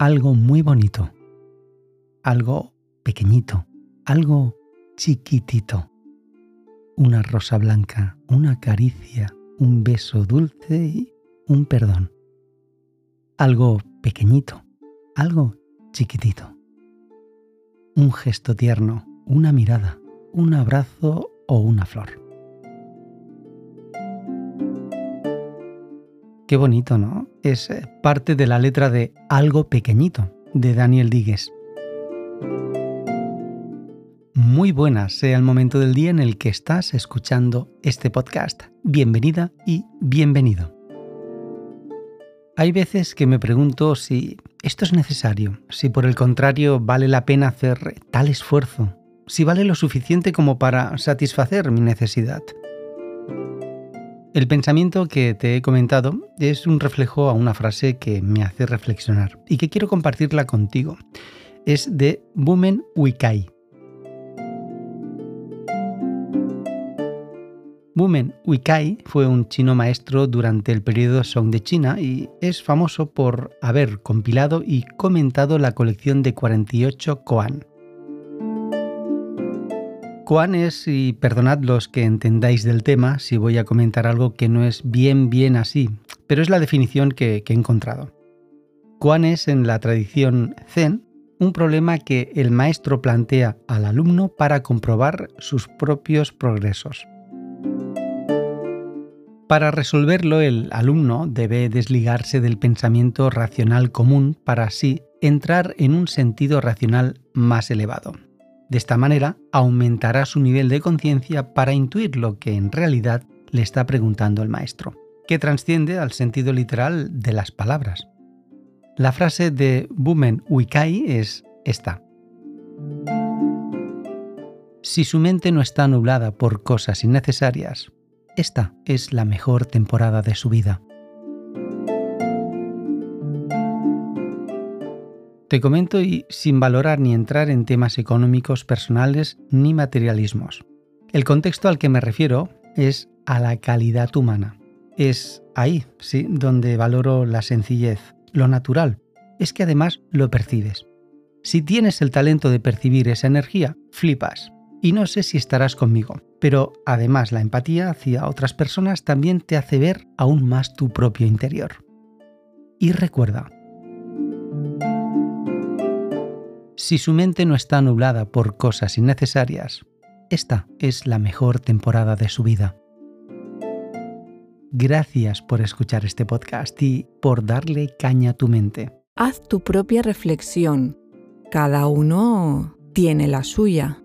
algo muy bonito, algo pequeñito, algo chiquitito. Una rosa blanca, una caricia, un beso dulce y un perdón. Algo pequeñito, algo chiquitito. Un gesto tierno, una mirada, un abrazo o una flor. Qué bonito, ¿no? Es eh, parte de la letra de Algo Pequeñito, de Daniel Díguez. Muy buenas sea el momento del día en el que estás escuchando este podcast. Bienvenida y bienvenido. Hay veces que me pregunto si esto es necesario, si por el contrario vale la pena hacer tal esfuerzo, si vale lo suficiente como para satisfacer mi necesidad. El pensamiento que te he comentado es un reflejo a una frase que me hace reflexionar y que quiero compartirla contigo. Es de Bumen Wikai. Bumen Wikai fue un chino maestro durante el periodo Song de China y es famoso por haber compilado y comentado la colección de 48 Koan. Koan es, y perdonad los que entendáis del tema si voy a comentar algo que no es bien bien así, pero es la definición que, que he encontrado. Koan es en la tradición Zen un problema que el maestro plantea al alumno para comprobar sus propios progresos. Para resolverlo, el alumno debe desligarse del pensamiento racional común para así entrar en un sentido racional más elevado. De esta manera, aumentará su nivel de conciencia para intuir lo que en realidad le está preguntando el maestro, que trasciende al sentido literal de las palabras. La frase de Bumen Wikai es esta. Si su mente no está nublada por cosas innecesarias, esta es la mejor temporada de su vida. Te comento y sin valorar ni entrar en temas económicos personales ni materialismos. El contexto al que me refiero es a la calidad humana. Es ahí, sí, donde valoro la sencillez, lo natural. Es que además lo percibes. Si tienes el talento de percibir esa energía, flipas. Y no sé si estarás conmigo, pero además la empatía hacia otras personas también te hace ver aún más tu propio interior. Y recuerda, Si su mente no está nublada por cosas innecesarias, esta es la mejor temporada de su vida. Gracias por escuchar este podcast y por darle caña a tu mente. Haz tu propia reflexión. Cada uno tiene la suya.